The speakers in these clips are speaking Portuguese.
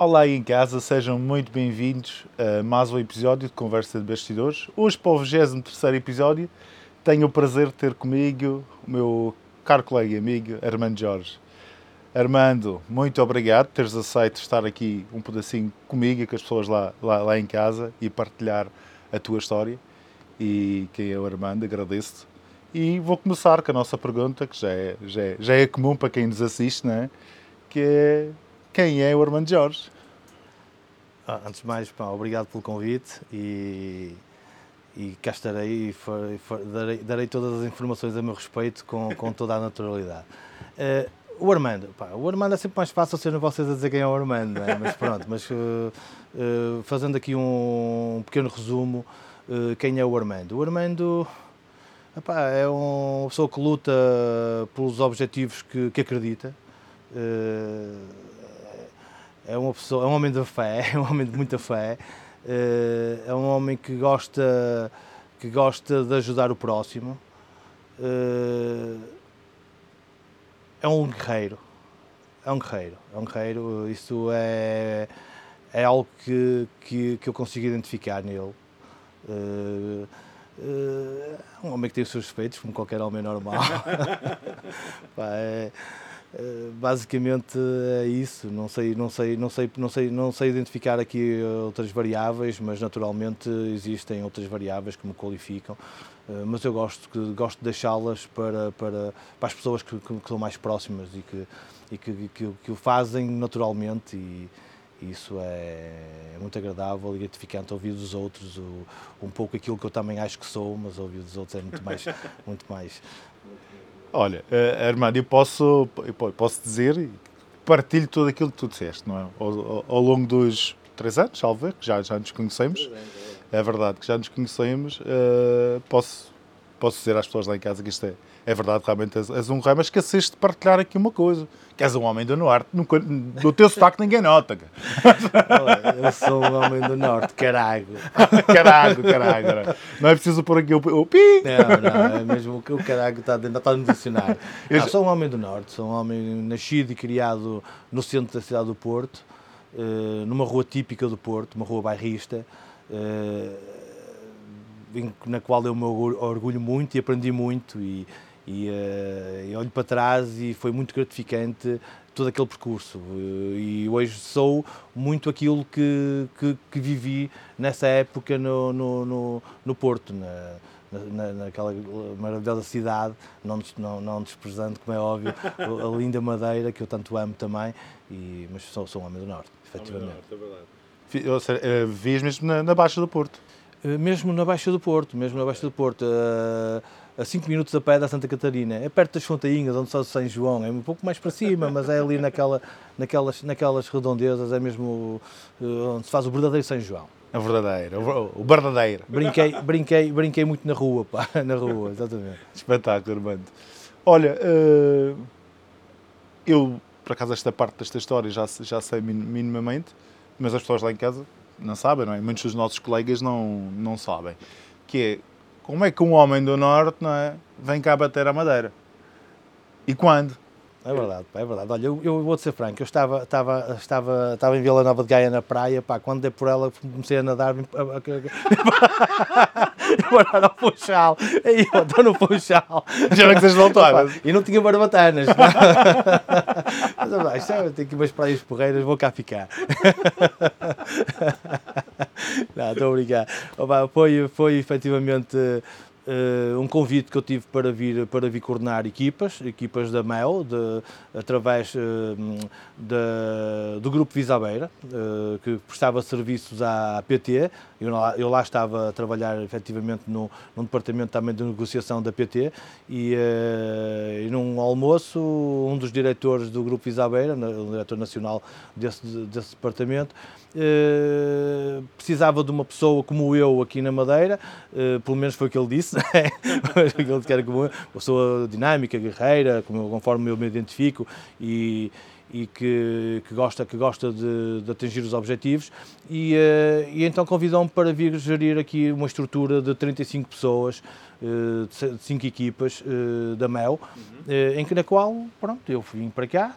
Olá aí em casa, sejam muito bem-vindos a mais um episódio de Conversa de Bastidores. Hoje, para o 23 episódio, tenho o prazer de ter comigo o meu caro colega e amigo Armando Jorge. Armando, muito obrigado por teres aceito estar aqui um pedacinho comigo e com as pessoas lá, lá, lá em casa e partilhar a tua história. E quem é o Armando, agradeço-te. E vou começar com a nossa pergunta, que já é, já é, já é comum para quem nos assiste, não é? que é quem é o Armando Jorge. Ah, antes de mais, pá, obrigado pelo convite e, e cá estarei e for, for, darei, darei, todas as informações a meu respeito com, com toda a naturalidade. Uh, o Armando, pá, o Armando é sempre mais fácil ser vocês a dizer quem é o Armando, é? mas pronto, mas uh, uh, fazendo aqui um, um pequeno resumo, quem é o Armando? O Armando epá, é uma pessoa que luta pelos objetivos que, que acredita, é uma pessoa, é um homem de fé, é um homem de muita fé, eh, é um homem que gosta, que gosta de ajudar o próximo, eh, é um guerreiro, é um guerreiro, é um guerreiro, isso é, é algo que, que, que eu consigo identificar nele. Eh, é um homem que tem os seus defeitos, como qualquer homem normal. é, basicamente é isso. Não sei, não sei, não sei, não sei, não sei identificar aqui outras variáveis, mas naturalmente existem outras variáveis que me qualificam. Eh, mas eu gosto gosto de deixá-las para, para, para as pessoas que, que, que, são mais próximas e que e que, que, que o fazem naturalmente e, isso é, é muito agradável e gratificante ouvir dos outros o, um pouco aquilo que eu também acho que sou, mas ouvir dos outros é muito mais, muito mais, Olha, uh, Armando, eu posso, eu posso dizer, partilho tudo aquilo que tu disseste, não é? Ao, ao longo dos três anos, salve, que já, já nos conhecemos, é verdade que já nos conhecemos, uh, posso, posso dizer às pessoas lá em casa que isto é, é verdade, realmente és, és um rei, mas esqueceste de partilhar aqui uma coisa, que és um homem do Norte, nunca, do teu sotaque ninguém nota. eu sou um homem do Norte, caralho. caralho, caralho. Não é preciso pôr aqui o, o pi. Não, não, é mesmo que o caralho está, está no dicionário. Eu não, sou um homem do Norte, sou um homem nascido e criado no centro da cidade do Porto, eh, numa rua típica do Porto, uma rua bairrista, eh, na qual eu me orgulho muito e aprendi muito e e, uh, olho para trás e foi muito gratificante todo aquele percurso. Uh, e hoje sou muito aquilo que, que, que vivi nessa época no, no, no, no Porto, na, na, naquela maravilhosa cidade, não, não, não desprezando, como é óbvio, a linda Madeira, que eu tanto amo também, e, mas sou, sou um homem do Norte, efetivamente. Homem do Norte, é verdade. Ou seja, eh, vias mesmo na, na Baixa do Porto? Mesmo na Baixa do Porto, mesmo na Baixa do Porto. Uh, a 5 minutos a pé da Santa Catarina. É perto das Fontainhas, onde o São João. É um pouco mais para cima, mas é ali naquela, naquelas, naquelas redondezas, é mesmo eh, onde se faz o verdadeiro São João. É verdadeiro, o verdadeiro. Brinquei, brinquei, brinquei muito na rua, pá, na rua, exatamente. Espetáculo, Armando. Olha, eu, por acaso, esta parte desta história já, já sei minimamente, mas as pessoas lá em casa não sabem, não é? Muitos dos nossos colegas não, não sabem. Que é, como é que um homem do Norte não é, vem cá bater a madeira? E quando? É verdade, é verdade. Olha, eu, eu vou-te ser franco, eu estava, estava, estava, estava em Vila Nova de Gaia na praia, pá, quando dei por ela comecei a nadar, parar ao Funchal, aí eu estou no Funchal. Já não que vocês voltaram. E não tinha barbatanas. Mas, pá, isto é, tenho aqui umas praias porreiras, vou cá ficar. Não, estou a brincar. Foi, foi efetivamente uh, um convite que eu tive para vir, para vir coordenar equipas, equipas da MEL, de, através uh, do Grupo Visabeira, uh, que prestava serviços à PT. Eu lá, eu lá estava a trabalhar efetivamente no, num departamento também de negociação da PT e, e num almoço um dos diretores do Grupo Visabeira, o diretor nacional desse, desse departamento, Uh, precisava de uma pessoa como eu aqui na Madeira, uh, pelo menos foi o que ele disse, né? ele disse que era como eu, uma pessoa dinâmica, guerreira, como, conforme eu me identifico, e, e que, que gosta, que gosta de, de atingir os objetivos e, uh, e então convidou-me para vir gerir aqui uma estrutura de 35 pessoas, uh, de 5 equipas uh, da MEL, uhum. em que na qual, pronto, eu vim para cá,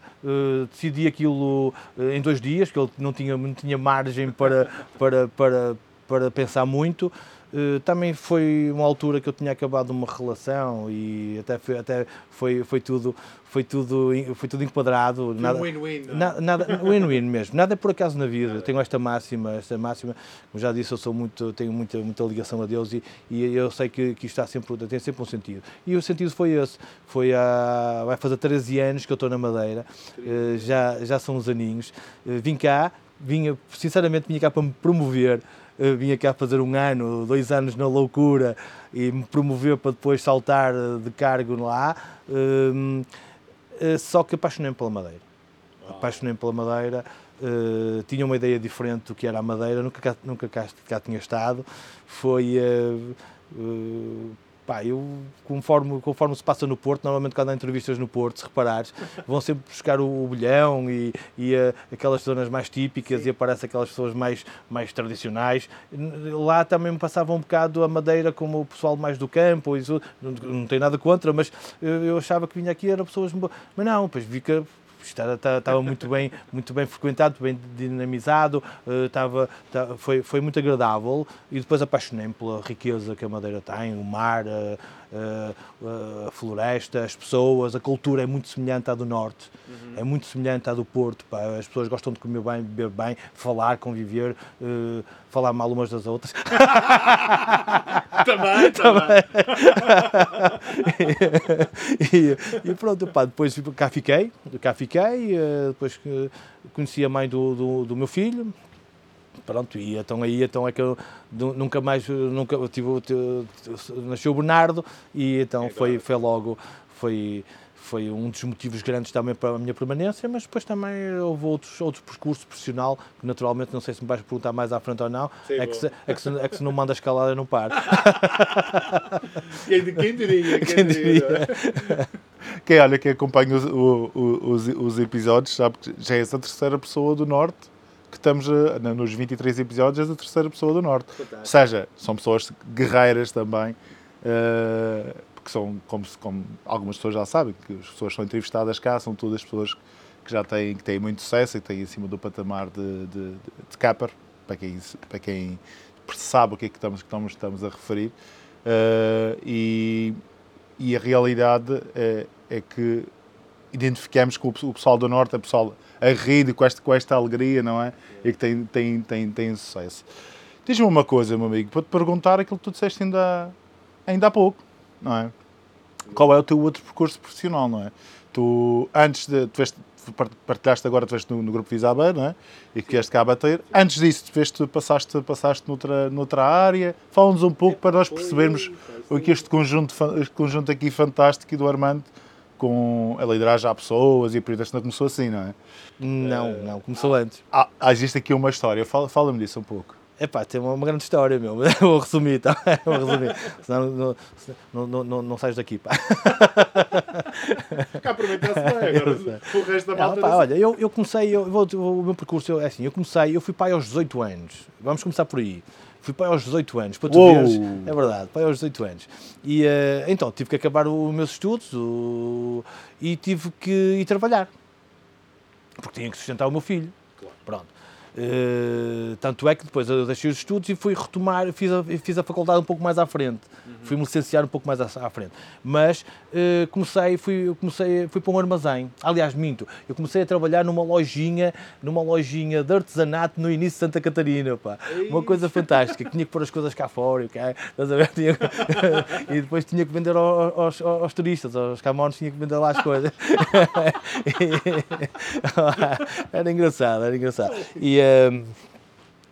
decidi aquilo em dois dias, que ele não tinha, não tinha margem para, para, para, para pensar muito, Uh, também foi uma altura que eu tinha acabado uma relação e até foi, até foi, foi tudo foi tudo foi tudo enquadrado nada win-win é? nada, nada win-win mesmo. Nada é por acaso na vida. Eu tenho esta máxima esta máxima. Como já disse eu sou muito tenho muita muita ligação a Deus e, e eu sei que, que isto está sempre tem sempre um sentido. E o sentido foi esse. Foi há vai fazer 13 anos que eu estou na Madeira. Uh, já já são uns aninhos. Uh, vim cá vinha sinceramente vinha cá para me promover vinha cá fazer um ano, dois anos na loucura e me promoveu para depois saltar eh, de cargo lá. Uh, uh, só que apaixonei-me pela Madeira. Apaixonei-me pela Madeira. Uh, tinha uma ideia diferente do que era a Madeira, nunca cá, nunca cá, cá tinha estado. Foi pá, eu, conforme, conforme se passa no Porto, normalmente quando há entrevistas no Porto, se reparares, vão sempre buscar o, o bolhão e, e uh, aquelas zonas mais típicas Sim. e aparecem aquelas pessoas mais, mais tradicionais. Lá também me passava um bocado a Madeira como o pessoal mais do campo, isso, não, não tenho nada contra, mas eu, eu achava que vinha aqui eram pessoas... Mas não, pois vi que estava muito bem, muito bem frequentado, bem dinamizado, estava, foi, foi muito agradável e depois apaixonei-me pela riqueza que a Madeira tem, o mar, a, a, floresta, as pessoas, a cultura é muito semelhante à do Norte, uhum. é muito semelhante à do Porto. Pá. As pessoas gostam de comer bem, beber bem, falar, conviver, uh, falar mal umas das outras. também, também. e, e, pronto, pá, depois cá fiquei, cá fiquei, uh, depois conheci a mãe do, do, do meu filho, pronto, e então aí então é que eu nunca mais, nunca tive, nasceu o Bernardo e então foi, foi logo, foi, foi um dos motivos grandes também para a minha permanência, mas depois também houve outros, outros percursos profissional, que naturalmente não sei se me vais perguntar mais à frente ou não, Sim, é, que se, é, que se, é que se não manda escalada eu não paro. quem, quem diria? Quem, quem diria? diria? Quem olha, quem acompanha os, os, os, episódios sabe que já é essa terceira pessoa do Norte que estamos a, nos 23 episódios a terceira pessoa do Norte. Fantástico. Ou seja, são pessoas guerreiras também, uh, porque são, como, como, algumas pessoas já sabem, que as pessoas são entrevistadas cá são todas pessoas que já têm, que têm muito sucesso e têm acima do patamar de, de, de capper, para quem, para quem sabe o que é que estamos, que estamos, estamos a referir. Uh, e, e a realidade é, é que identificamos com o pessoal do Norte, o pessoal a rir com esta, com esta alegria, não é? E que tem, tem, tem, tem sucesso. Diz-me uma coisa, meu amigo, para te perguntar aquilo que tu disseste ainda, ainda há pouco, não é? Qual é o teu outro percurso profissional, não é? Tu, antes de. Tu veste, partilhaste agora, tu veste no, no grupo Visabé, não é? E que vieste cá a bater. Antes disso, tu veste, passaste, passaste noutra, noutra área. Fala-nos um pouco para nós percebermos o que este conjunto, este conjunto aqui fantástico do Armando com a liderança a pessoas e a período não começou assim, não é? Não, não, começou antes. Ah, ah, existe aqui uma história, fala-me fala disso um pouco. É pá, tem uma, uma, grande história, meu. Vou resumir, tá? Vou resumir. Senão não, não, não, não, não sais daqui, pá. Cá aproveitar-se bem, agora o resto da malta. Ah, pá, olha, eu, eu comecei, eu, vou, o meu percurso é assim, eu comecei, eu fui pai aos 18 anos. Vamos começar por aí. Fui pai aos 18 anos, para tu Uou. veres. É verdade, pai aos 18 anos. E uh, então tive que acabar os meus estudos o, e tive que ir trabalhar. Porque tinha que sustentar o meu filho. Claro. Pronto. Uh, tanto é que depois eu deixei os estudos e fui retomar, fiz a, fiz a faculdade um pouco mais à frente. Uhum. Fui-me licenciar um pouco mais à, à frente. Mas uh, comecei, fui, comecei, fui para um armazém. Aliás, minto, eu comecei a trabalhar numa lojinha, numa lojinha de artesanato no início de Santa Catarina, pá. Uma coisa fantástica, tinha que pôr as coisas cá fora, okay? e depois tinha que vender aos, aos, aos turistas, aos camões, tinha que vender lá as coisas. era engraçado, era engraçado. E, uh,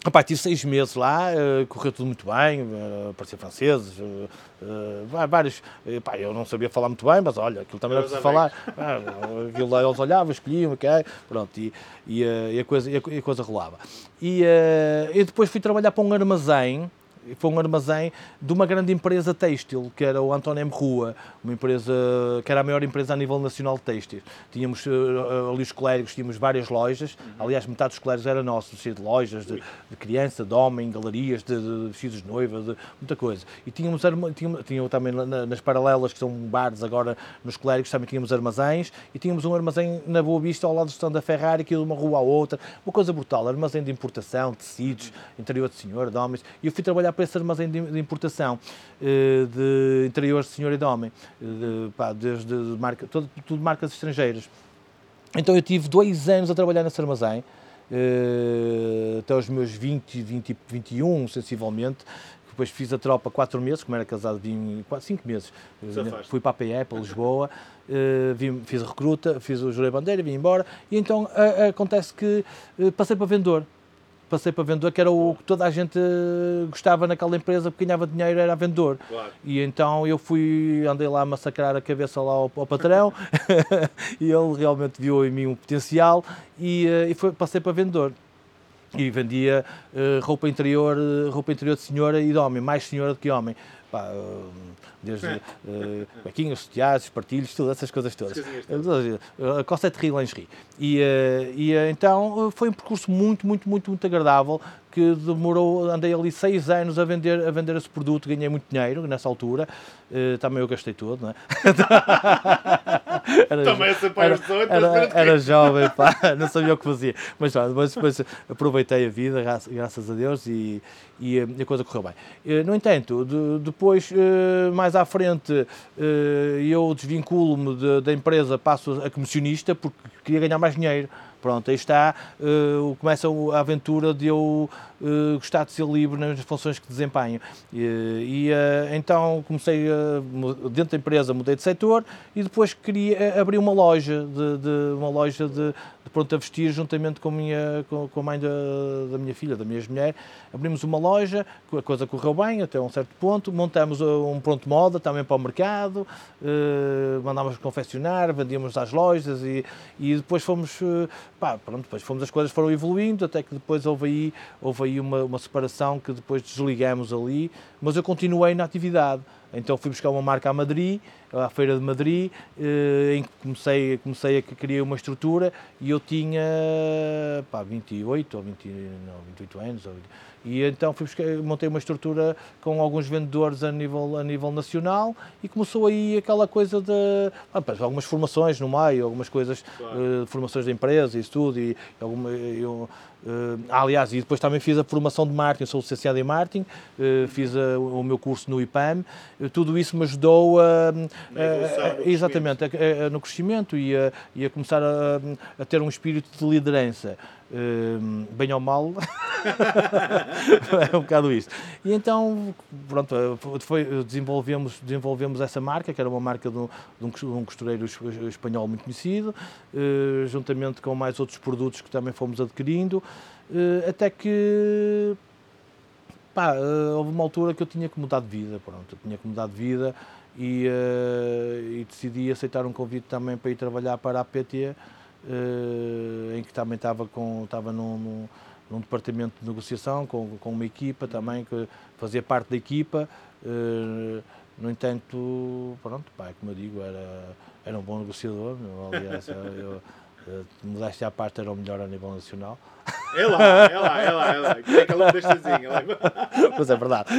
Epá, tive seis meses lá, uh, correu tudo muito bem, uh, apareciam franceses, uh, uh, vários. Epá, eu não sabia falar muito bem, mas olha, aquilo também era preciso falar. Uh, aquilo lá eles olhavam, escolhiam, ok, pronto, e, e, e, a, coisa, e a, coisa rolava. E, e depois fui trabalhar para um armazém foi um armazém de uma grande empresa têxtil, que era o António M. Rua, uma empresa que era a maior empresa a nível nacional de têxtil. Tínhamos uh, ali os colégicos, tínhamos várias lojas, uhum. aliás, metade dos colégicos era nosso, cheio de lojas, de, de, criança, de homem, galerias, de, de, vestidos de noiva, de muita coisa. E tínhamos, tínhamos, tínhamos também nas paralelas, que são bares agora nos colégicos, também tínhamos armazéns, e tínhamos um armazém na Boa Vista, ao lado do stand da Ferrari, que ia de uma rua à outra, uma coisa brutal, armazém de importação, tecidos, interior de senhor, de homens, e eu fui trabalhar para esse armazém de, de importação eh, de interiores de senhor e de homem, de, pá, desde marca, tudo, tudo marcas estrangeiras. Então eu tive dois anos a trabalhar nesse armazém, uh, até os meus 20, 20, 21, sensivelmente. Depois fiz a tropa quatro meses, como era casado, vim cinco meses. Fui para a PE, para Lisboa, vim, fiz a recruta, fiz o Jurei Bandeira, vim embora. E então acontece que passei para vendedor passei para vendedor, que era o que toda a gente gostava naquela empresa, porque ganhava dinheiro, era vendedor. Claro. E então eu fui, andei lá a massacrar a cabeça lá ao, ao patrão, e ele realmente viu em mim um potencial, e, eh, e foi, passei para vendedor. E vendia uh, roupa interior, roupa interior de senhora e de homem, mais senhora do que homem. Pá, uh, desde uh, bequinhos, sutiãs, partilhos, tudo, essas coisas todas. A Cossette Rio Lingerie. E, uh, e uh, então foi um percurso muito, muito, muito, muito agradável que demorou, andei ali seis anos a vender, a vender esse produto, ganhei muito dinheiro nessa altura, uh, também eu gastei todo, não é? era, também era, era, era jovem, pá, não sabia o que fazia, mas, mas, mas aproveitei a vida, graças a Deus, e, e a coisa correu bem. Uh, no entanto, de, depois, uh, mais à frente, eu desvinculo-me da empresa, passo a comissionista, porque queria ganhar mais dinheiro. Pronto, aí está, uh, começa a aventura de eu uh, gostar de ser livre nas funções que desempenho. e uh, então comecei, dentro da empresa, mudei de setor e depois queria abrir uma loja, de, de uma loja de, de pronto a vestir, juntamente com a, minha, com, a mãe da, da, minha filha, da minha mulher. Abrimos uma loja, a coisa correu bem até um certo ponto, montamos um pronto moda também para o mercado, mandámos confeccionar, vendíamos às lojas e, e depois fomos pá, pronto, depois fomos, as coisas foram evoluindo, até que depois houve aí, houve aí uma, uma separação que depois desligamos ali, mas eu continuei na atividade. Então fui buscar uma marca a Madrid, à Feira de Madrid, eh, em que comecei, comecei a criar uma estrutura e eu tinha pá, 28 ou 20, não, 28 anos. Ou, e então fui buscar, montei uma estrutura com alguns vendedores a nível, a nível nacional e começou aí aquela coisa de ah, algumas formações no meio, algumas coisas, claro. uh, formações de empresa e isso tudo. E, alguma, eu, Uh, aliás, e depois também fiz a formação de marketing, sou licenciado em marketing, uh, fiz a, o meu curso no IPAM, uh, tudo isso me ajudou a, a, a exatamente no crescimento e a, e a começar a, ter um espírito de liderança. Uh, bem ou mal, é um bocado isto. E então, pronto, foi, desenvolvemos, desenvolvemos essa marca, que era uma marca de um, de um costureiro espanhol muito conhecido, uh, juntamente com mais outros produtos que também fomos adquirindo, uh, até que pá, houve uma altura que eu tinha que mudar de vida, pronto, eu tinha que mudar de vida e, e decidi aceitar um convite também para ir trabalhar para a PT uh, em que também estava, com, estava num, num, num, departamento de negociação com, com uma equipa também que fazia parte da equipa. Uh, no entanto, pronto, pá, como eu digo, era, era um bom negociador. Aliás, eu, eu, modéstia à parte, era o melhor a nível nacional. É lá, é lá, é lá, é lá. Que é que ela deixa assim? Mas é verdade.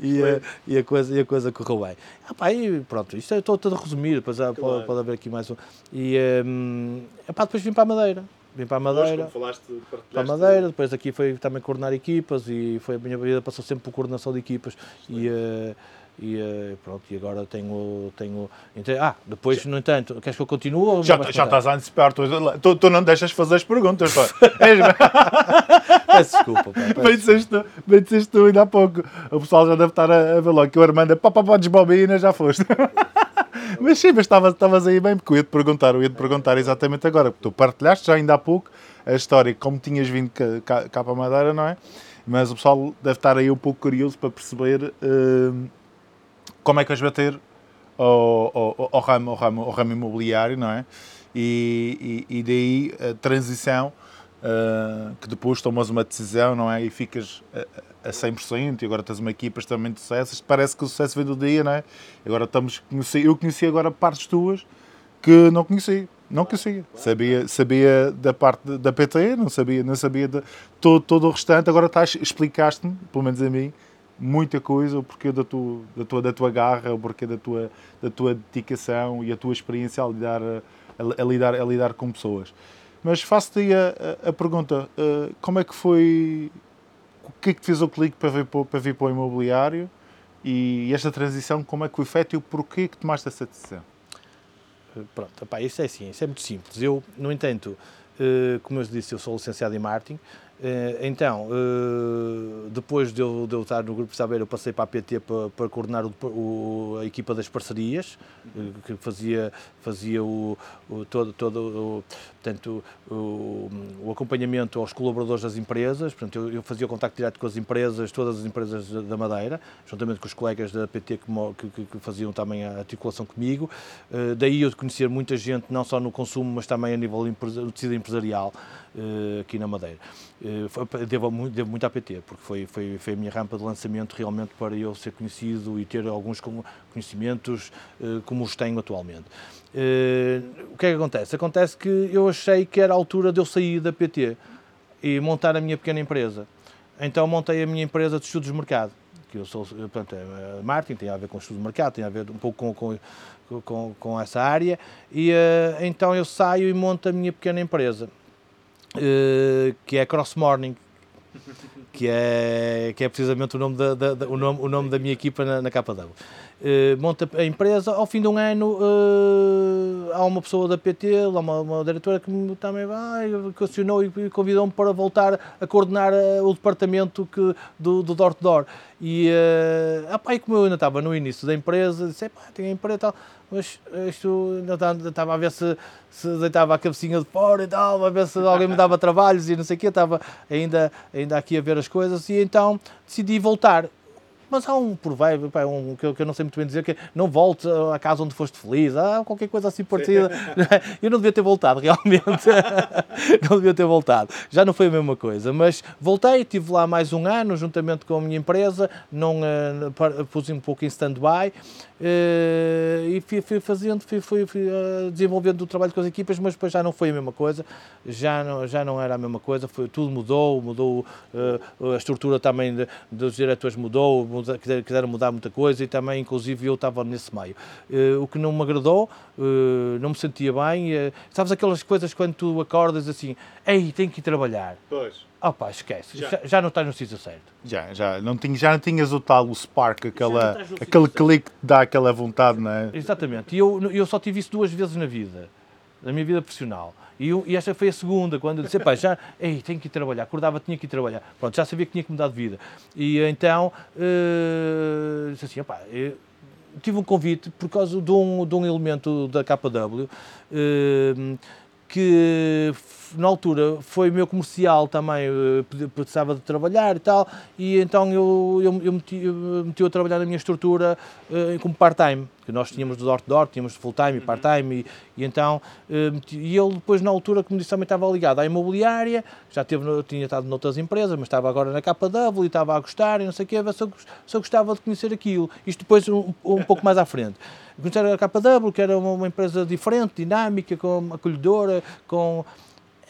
e, a, e, a coisa, e a coisa correu bem. Ah, pá, e pronto, isto é, estou todo a resumir, depois claro. pode, pode haver aqui mais um. E um, epá, depois vim para a Madeira. Vim para a Madeira. falaste, para a Madeira, depois aqui foi também coordenar equipas e foi a minha vida passou sempre por coordenação de equipas. E, uh, e eh, pronto, e agora tenho. tenho ah, depois, no entanto, queres que eu continue? Já, já estás a antecipar, tu, tu, tu, não deixas fazer as perguntas. peço desculpa. Pá, bem, disseste, tu, bem disseste tu ainda há pouco. O pessoal já deve estar a, a ver logo que o Armando, pá, pá, pá, desbobina, já foste. mas sim, mas estavas, aí bem, porque eu ia-te perguntar, eu ia-te perguntar exatamente agora, porque tu partilhaste já ainda há pouco a história, como tinhas vindo cá, cá para a Madeira, não é? Mas o pessoal deve estar aí um pouco curioso para perceber. Uh, como é que vais bater ao, ao, ao, ramo, ao, ramo, ao ramo imobiliário, não é? E, e, e daí a transição uh, que depois tomas uma decisão, não é? E ficas a, a 100% e agora tens uma equipa extremamente de sucesso. Parece que o sucesso vem do dia, não é? Agora estamos, eu conheci agora partes tuas que não conheci. Não conhecia. Sabia, sabia da parte da PT, não sabia, não sabia de todo, todo o restante. Agora estás, explicaste-me, pelo menos a mim, muita coisa, o porquê da tua, da tua, da tua garra, o porquê da tua, da tua dedicação e a tua experiência a lidar, a, a lidar, a lidar com pessoas. Mas faço-te a, a, a, pergunta: uh, como é que foi. O que é que te fez o clique para vir para, para, vir para o imobiliário? E esta transição, como é que foi feita e o porquê que tomaste essa decisão? Pronto, opá, isso é assim, isso é muito simples. Eu, no entanto, uh, como eu disse, eu sou licenciado em marketing, então, uh, depois de eu, de eu, estar no Grupo Saber, eu passei para a PT para, para coordenar o, o, a equipa das parcerias, que fazia, fazia o, o todo, todo o, portanto, o, acompanhamento aos colaboradores das empresas, portanto, eu, eu, fazia o contacto direto com as empresas, todas as empresas da Madeira, juntamente com os colegas da PT que, que, que faziam também a articulação comigo. Daí eu conhecer muita gente, não só no consumo, mas também a nível tecido empresarial aqui na Madeira. Uh, devo, muito, devo muito à PT, porque foi, foi, foi a minha rampa de lançamento realmente para eu ser conhecido e ter alguns conhecimentos como os tenho atualmente. O que é que acontece? Acontece que eu achei que era a altura de eu sair da PT e montar a minha pequena empresa. Então montei a minha empresa de estudos de mercado, que eu sou, portanto, é marketing, tem a ver com estudos de mercado, tem a ver um pouco com, com, com, com essa área, e uh, então eu saio e monto a minha pequena empresa, uh, que é Cross Morning, que é, que é precisamente o nome da, da, da o, nome, o nome da minha equipa na, na KW. Uh, monta a empresa, ao fim de um ano uh, há uma pessoa da PT, uma, uma diretora que me também vai, questionou e convidou-me para voltar a coordenar uh, o departamento que, do, do door to door. E, uh, opa, e como eu ainda estava no início da empresa, disse, pá, tenho a empresa e tal, mas isto ainda estava a ver se, se deitava a cabecinha de fora e tal, a ver se alguém me dava trabalhos e não sei o quê, estava ainda, ainda aqui a ver as coisas e então decidi voltar mas há um provérbio, pá, um, que, eu, que eu não sei muito bem dizer, que é, não volte à casa onde foste feliz, há qualquer coisa assim parecida. eu não devia ter voltado, realmente. não devia ter voltado. Já não foi a mesma coisa, mas voltei, estive lá mais um ano, juntamente com a minha empresa, não, uh, pus um pouco em stand-by, Uh, e fui, fui fazendo, fui, fui, fui uh, desenvolvendo o trabalho com as equipas, mas depois já não foi a mesma coisa, já não, já não era a mesma coisa, foi, tudo mudou, mudou a estrutura também de, dos diretores mudou, muda, quiseram mudar muita coisa e também, inclusive, eu estava nesse meio. o que não me agradou, não me sentia bem, sabes aquelas coisas quando tu acordas assim, ei, tenho que ir trabalhar. Pois Oh pá, esquece. Já, já não estás no sítio certo. Já, já. Não, tinha, já não tinhas o tal, o spark, aquela, aquele clique que dá aquela vontade, não é? Exatamente. E eu, eu só tive isso duas vezes na vida, na minha vida profissional. E, eu, e esta foi a segunda, quando eu disse, pá, já, ei, tenho que ir trabalhar. Acordava, tinha que ir trabalhar. Pronto, já sabia que tinha que mudar de vida. E então, uh, disse assim, pá, tive um convite por causa de um, de um elemento da KW, uh, eh, que na altura foi meu comercial também, eh, precisava de trabalhar e tal, e então eu, eu, eu meti, eu meti a trabalhar na minha estrutura uh, como part-time, que nós tínhamos do door-to-door, tínhamos full-time e uhum. part-time, e, e, então, meti, e ele depois na altura, como disse, também estava ligado à imobiliária, já teve, tinha estado noutras empresas, mas estava agora na KW e estava a gostar e não sei o quê, se eu, se eu gostava de conhecer aquilo, isto depois um, um pouco mais à frente. Conhecer a KW, que era uma, uma empresa diferente, dinâmica, com acolhedora, com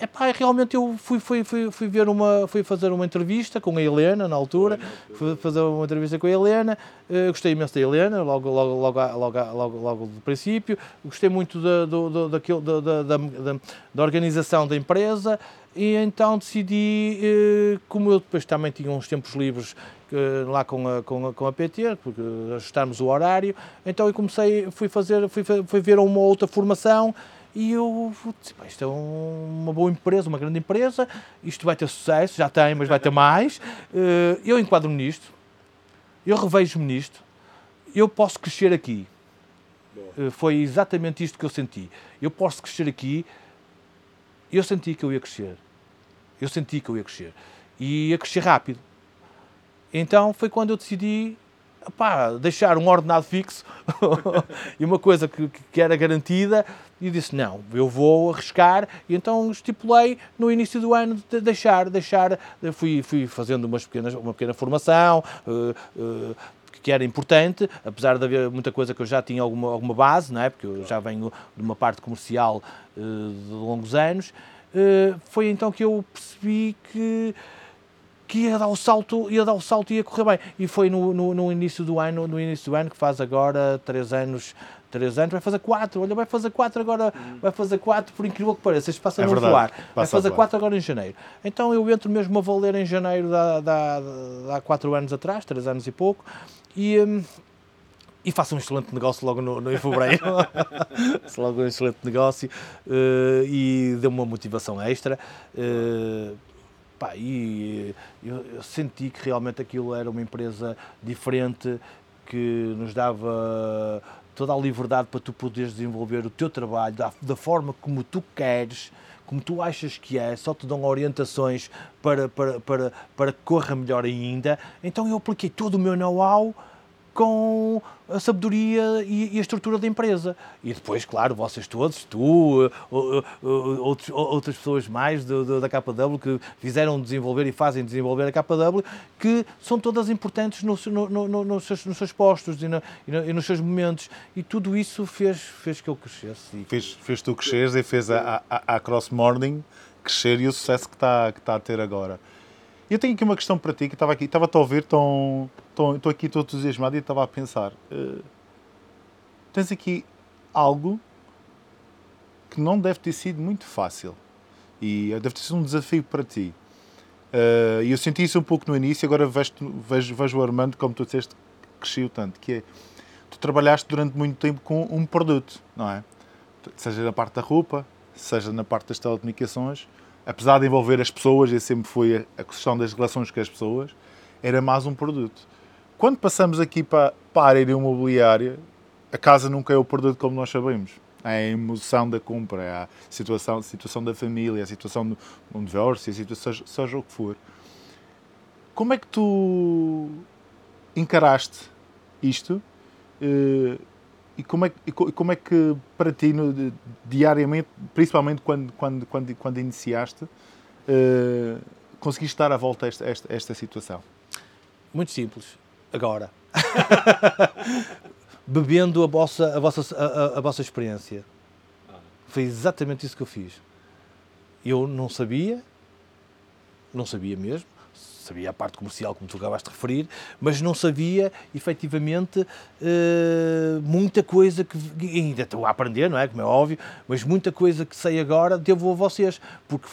Epá, realmente eu fui, fui, fui, fui, ver uma, fui fazer uma entrevista com a Helena na altura, fui fazer uma entrevista com a Helena, uh, gostei imenso da Helena, logo, logo, logo, logo, logo, logo do princípio, gostei muito da, do, daquilo, da, da, da, da, organização da empresa. E então decidi, uh, como eu depois também tinha uns tempos livres uh, lá com a, com, a, com a PT, porque ajustarmos o horário, então eu comecei, fui fazer, fui, fui ver uma outra formação e eu disse, isto é uma boa empresa, uma grande empresa, isto vai ter sucesso, já tem, mas vai ter mais. Eh, eu enquadro-me nisto, eu revejo-me nisto, eu posso crescer aqui. Eh, foi exatamente isto que eu senti. Eu posso crescer aqui, eu senti que eu ia crescer. Eu senti que eu ia crescer. E ia crescer rápido. Então foi quando eu decidi pá, deixar um ordenado fixo e uma coisa que, que era garantida. E disse, não, eu vou arriscar. E então estipulei no início do ano de deixar, deixar, fui, fui fazendo umas pequenas, uma pequena formação, uh, uh, que era importante, apesar de haver muita coisa que eu já tinha alguma, alguma base, não é? porque eu já venho de uma parte comercial uh, de longos anos, foi então que eu percebi que que ia dar o salto, ia dar o salto e ia correr bem. E foi no, no, no, início do ano, no início do ano, que faz agora três anos, três anos, vai fazer quatro, olha, vai fazer quatro agora, vai fazer quatro, por incrível que pareça, isto passa é a voar, vai fazer quatro agora em janeiro. Então eu entro mesmo a valer em janeiro da, há quatro anos atrás, três anos e pouco, e, hum, e faço um excelente negócio logo no, no em fevereiro. logo um excelente negócio uh, e deu-me uma motivação extra. Uh, pá, e eu, eu, senti que realmente aquilo era uma empresa diferente que nos dava toda a liberdade para tu poderes desenvolver o teu trabalho da, da forma como tu queres como tu achas que é, só te dão orientações para, para, para, para que corra melhor ainda. Então eu apliquei todo o meu know-how com a sabedoria e, a estrutura da empresa. E depois, claro, vocês todos, tu, outros, outras pessoas mais do, do, da KW que fizeram desenvolver e fazem desenvolver a KW, que são todas importantes no, no, no, nos, seus, nos, seus, postos e, e, nos seus momentos. E tudo isso fez, fez que eu crescesse. Fez, fez tu cresceres e fez a, a, a Cross Morning crescer e o sucesso que está, que está a ter agora. Eu tenho aqui uma questão para ti, que estava aqui, estava a ouvir, estou aqui todo entusiasmado e estava a pensar. Uh, tens aqui algo que não deve ter sido muito fácil e deve ter sido um desafio para ti. Uh, e eu senti isso um pouco no início, agora vejo, vejo, vejo o Armando, como tu disseste, cresceu tanto, que é, tu trabalhaste durante muito tempo com um produto, não é? Seja na parte da roupa, seja na parte das telecomunicações, apesar de envolver as pessoas, e sempre foi a questão das relações com as pessoas, era mais um produto. Quando passamos aqui para, para a área imobiliária, a casa nunca é o produto como nós sabemos. É a emoção da compra, a situação, a situação da família, a situação do um divórcio, a situação, seja, seja o que for. Como é que tu encaraste isto? Uh, e como é, e como é que para ti no, diariamente, principalmente quando, quando, quando, quando iniciaste, uh, conseguiste dar a volta a esta, esta, esta situação? Muito simples. Agora. Bebendo a vossa, a, vossa, a, a, vossa experiência. Foi exatamente isso que eu fiz. Eu não sabia, não sabia mesmo, sabia a parte comercial, como tu acabaste de referir, mas não sabia, efetivamente, uh, muita coisa que ainda estou a aprender, não é? Como é óbvio, mas muita coisa que sei agora devo a vocês, porque,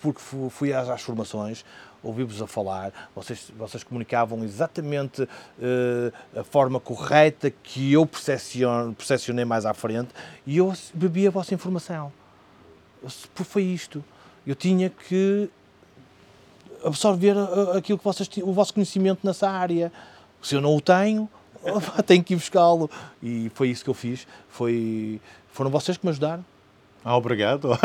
porque fui às, às formações, ouvi-vos a falar, vocês, vocês comunicavam exatamente uh, a forma correta que eu percepcionei mais à frente e eu bebi a vossa informação. Foi isto. Eu tinha que absorver uh, aquilo que vocês, o vosso conhecimento nessa área. Se eu não o tenho, tenho que ir buscá-lo. E foi isso que eu fiz. Foi, foram vocês que me ajudaram. Ah, obrigado.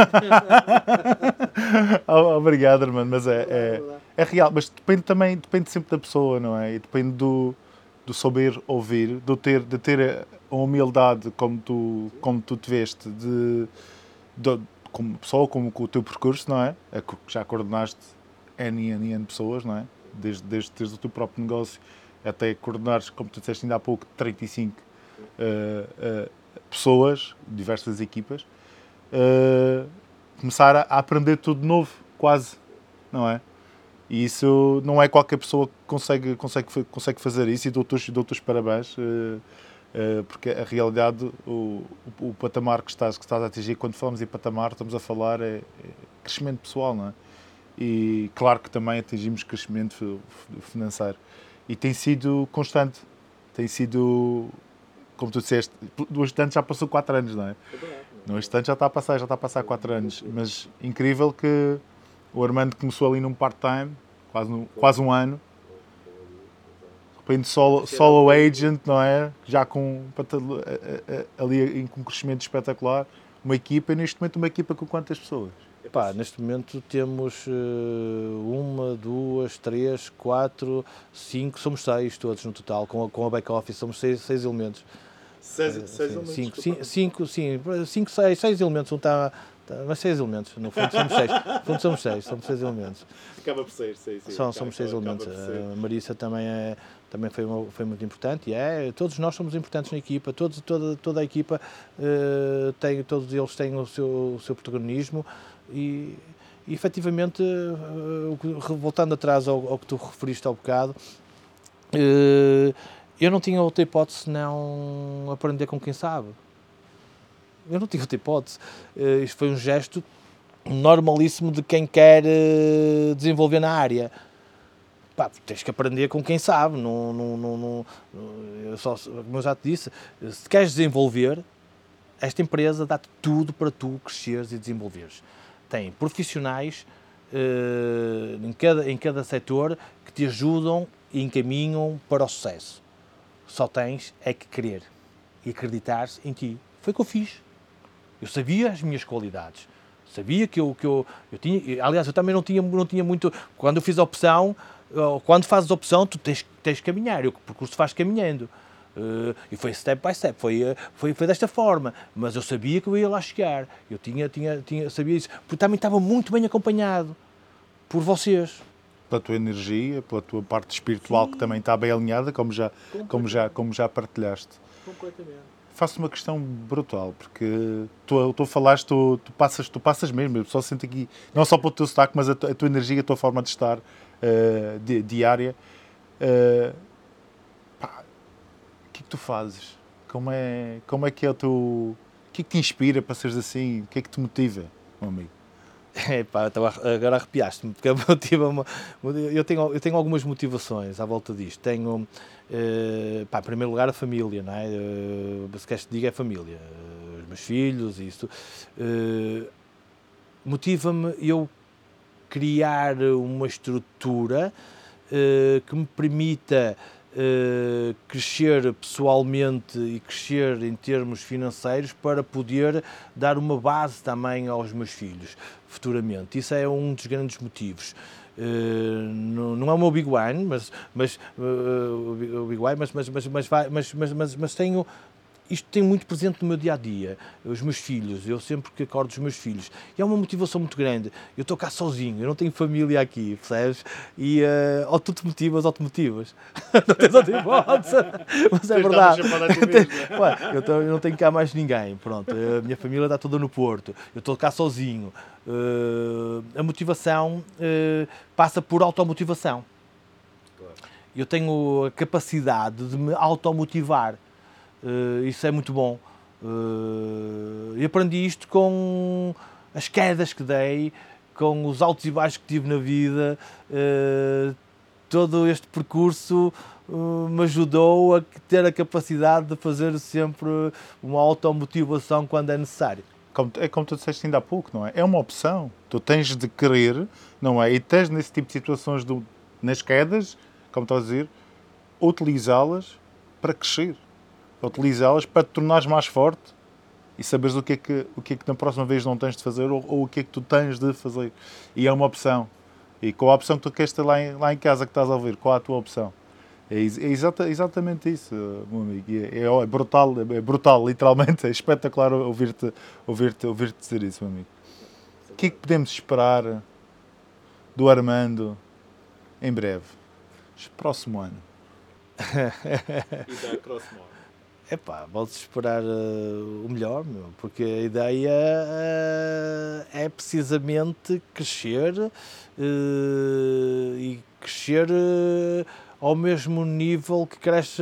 obrigado, irmão. Mas é, é, é, real. Mas depende também, depende sempre da pessoa, não é? E depende do, do saber ouvir, do ter, de ter a humildade como tu, como tu te veste, de, de como pessoa, como com o teu percurso, não é? é já coordenaste N e N, N pessoas, não é? Desde, desde teres o teu próprio negócio até coordenares, como tu disseste ainda há pouco, 35 uh, uh, pessoas, diversas equipas, uh, começar a, a, aprender tudo de novo, quase, não é? E isso não é qualquer pessoa que consegue, consegue, consegue fazer isso e dou-te dou os parabéns, uh, uh, porque a realidade, o, o, o, patamar que estás, que estás a atingir, quando falamos em patamar, estamos a falar é, é crescimento pessoal, não é? E claro que também atingimos crescimento financeiro. E tem sido constante, tem sido, como tu disseste, do instante já passou 4 anos, não é? No instante já está a passar, já está a passar 4 anos, mas incrível que o Armando começou ali num part-time, quase, quase um ano, repente solo, solo agent, não é? Já com ali com um crescimento espetacular, uma equipa, e neste momento uma equipa com quantas pessoas? Neste momento temos uh, uma, duas, três, quatro, cinco, somos seis todos no total, com a, com a back-office, somos seis, seis elementos. Seis, uh, seis elementos? Cinco, cinco, sim, cinco, seis, seis elementos, um está Tá, mas seis elementos, no fundo somos seis. No fundo somos seis, somos seis elementos. Acaba por ser, sim, sim. São, somos seis elementos. A Marissa também, é, também foi, uma, foi muito importante e é, todos nós somos importantes na equipa, todos, toda, toda a equipa, uh, tem, todos eles têm o seu, o seu protagonismo e, e efetivamente, uh, voltando atrás ao, ao, que tu referiste ao bocado, uh, eu não tinha outra hipótese senão aprender com quem sabe eu não tinha outra hipótese. Uh, isto foi um gesto normalíssimo de quem quer desenvolver na área. Pá, tens que aprender com quem sabe. Não, não, não, não, eu só, como eu já te disse, se queres desenvolver, esta empresa dá-te tudo para tu cresceres e desenvolveres. Tem profissionais uh, em, cada, em cada setor que te ajudam e encaminham para o sucesso. Só tens é que querer e acreditar em ti. Foi o que eu fiz. Eu sabia as minhas qualidades. Sabia que eu, que eu, eu tinha. Aliás, eu também não tinha, não tinha muito. Quando eu fiz a opção, quando fazes a opção, tu tens, tens que caminhar. O percurso faz caminhando. Uh, e foi step by step, foi, uh, foi, foi desta forma, mas eu sabia que eu ia lá chegar, eu tinha, tinha, tinha, sabia isso, porque também estava muito bem acompanhado por vocês. Pela tua energia, pela tua parte espiritual Sim. que também está bem alinhada, como já, como já, como já partilhaste. Completamente faço uma questão brutal, porque tu, tu falaste, tu, tu, passas, tu passas mesmo, eu só sinto aqui, não só pelo teu sotaque, mas a, a tua energia, a tua forma de estar uh, di, diária. Uh, que tu fazes? Como é, como é que é o teu. O que é que te inspira para seres assim? O que é que te motiva, meu amigo? Agora arrepiaste-me, porque motiva eu, tenho, eu tenho algumas motivações à volta disto. Tenho, uh, pá, em primeiro lugar, a família, não é? Uh, se queres que diga, é família. Uh, os meus filhos, isso. Motiva-me eu criar uma estrutura que me permita eh, crescer pessoalmente e crescer em termos financeiros para poder dar uma base também aos meus filhos futuramente. Isso é um dos grandes motivos. Uh, não, não é o meu big one, mas, mas, uh, mas, mas, mas, mas, mas, mas, mas, mas tenho isto tem muito presente no meu dia a dia. Os meus filhos, eu sempre que acordo os meus filhos. E é uma motivação muito grande. Eu estou cá sozinho, eu não tenho família aqui, percebes? E uh, ou tu te motivas ou te motivas. não tens outra hipótese. Mas é verdade. eu, tô, eu não tenho cá mais ninguém. Pronto, a minha família está toda no Porto. Eu estou cá sozinho. Uh, a motivação uh, passa por automotivação. Eu tenho a capacidade de me automotivar isso é muito bom. Uh, e aprendi isto com as quedas que dei, com os altos e baixos que tive na vida. Uh, todo este percurso me ajudou a ter a capacidade de fazer sempre uma automotivação quando é necessário. Como, é como tu disseste ainda há pouco, não é? É uma opção. Tu tens de querer, não é? E tens nesse tipo de situações, do, nas quedas, como estás a dizer, utilizá-las para crescer utilizá-las para te tornares mais forte e saberes o que é que, o que, é que na próxima vez não tens de fazer ou, ou, o que é que tu tens de fazer. E é uma opção. E qual a opção que tu queres ter lá em, lá em casa que estás a ouvir? Qual a tua opção? É, é exata, exatamente isso, meu amigo. É, é, é, brutal, é brutal, literalmente. É espetacular ouvir-te ouvir -te, ouvir -te dizer isso, meu amigo. O que é que podemos esperar do Armando em breve? Próximo ano. e da próximo ano. Epá, vamos esperar uh, o melhor, meu, porque a ideia uh, é precisamente crescer uh, e crescer ao mesmo nível que cresce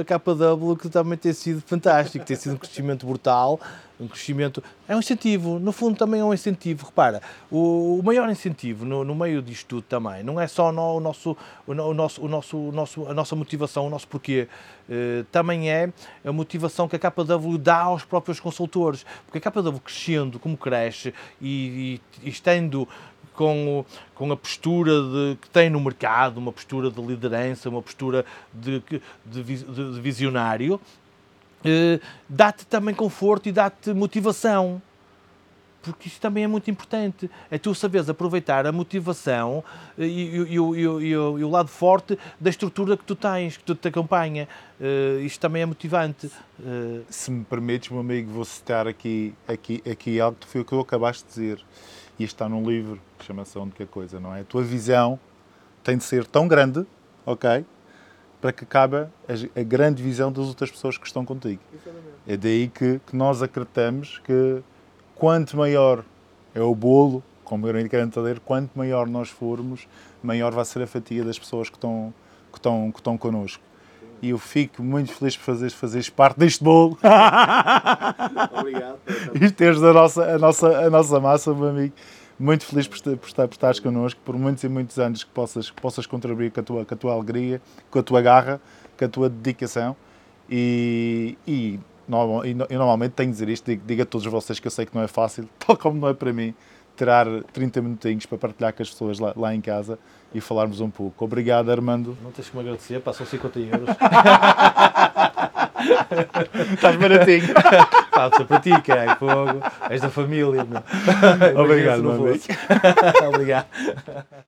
a KW, que também tem sido fantástico, tem sido um crescimento brutal, um crescimento. É um incentivo, no fundo também é um incentivo. Repara, o, o maior incentivo no, no, meio disto tudo também não é só no, o, nosso, o, nosso, o, nosso, o nosso, a nossa motivação, o nosso porquê, uh, também é a motivação que a KW dá aos próprios consultores. Porque a KW crescendo como cresce e, e, e estando com, o, com a postura de, que tem no mercado, uma postura de liderança, uma postura de, de, de visionário, eh, dá-te também conforto e dá-te motivação. porque isso também é muito importante. É tu saberes aproveitar a motivação e, e, e, e o, lado forte da estrutura que tu tens, que tu te acompanha. Uh, isto também é motivante. Uh... Se me permites, meu amigo, vou citar aqui, aqui, aqui algo que foi o que eu acabaste de dizer. E isto está num livro que chama-se A Única Coisa, não é? A tua visão tem de ser tão grande, ok? Para que cabe a, a grande visão das outras pessoas que estão contigo. É daí que, que nós acreditamos que quanto maior é o bolo, como eu quero entender, quanto maior nós formos, maior vai ser a fatia das pessoas que estão, que estão, que estão connosco. E eu fico muito feliz por fazeres, fazeres parte deste bolo. Obrigado. e teres a nossa, a, nossa, a nossa massa, meu amigo. Muito feliz por, por, estar, por estares connosco, por muitos e muitos anos que possas, que possas contribuir com a, tua, com a tua alegria, com a tua garra, com a tua dedicação. E, e normal, e, normalmente tenho de dizer isto, digo, digo, a todos vocês que eu sei que não é fácil, tal como não é para mim, tirar 30 minutinhos para partilhar com as pessoas lá, lá em casa e falarmos um pouco. Obrigado, Armando. Não tens que me agradecer, passam 50 euros. Estás baratinho. Passa para ti, caralho, fogo. És da família. Obrigado, meu Obrigado.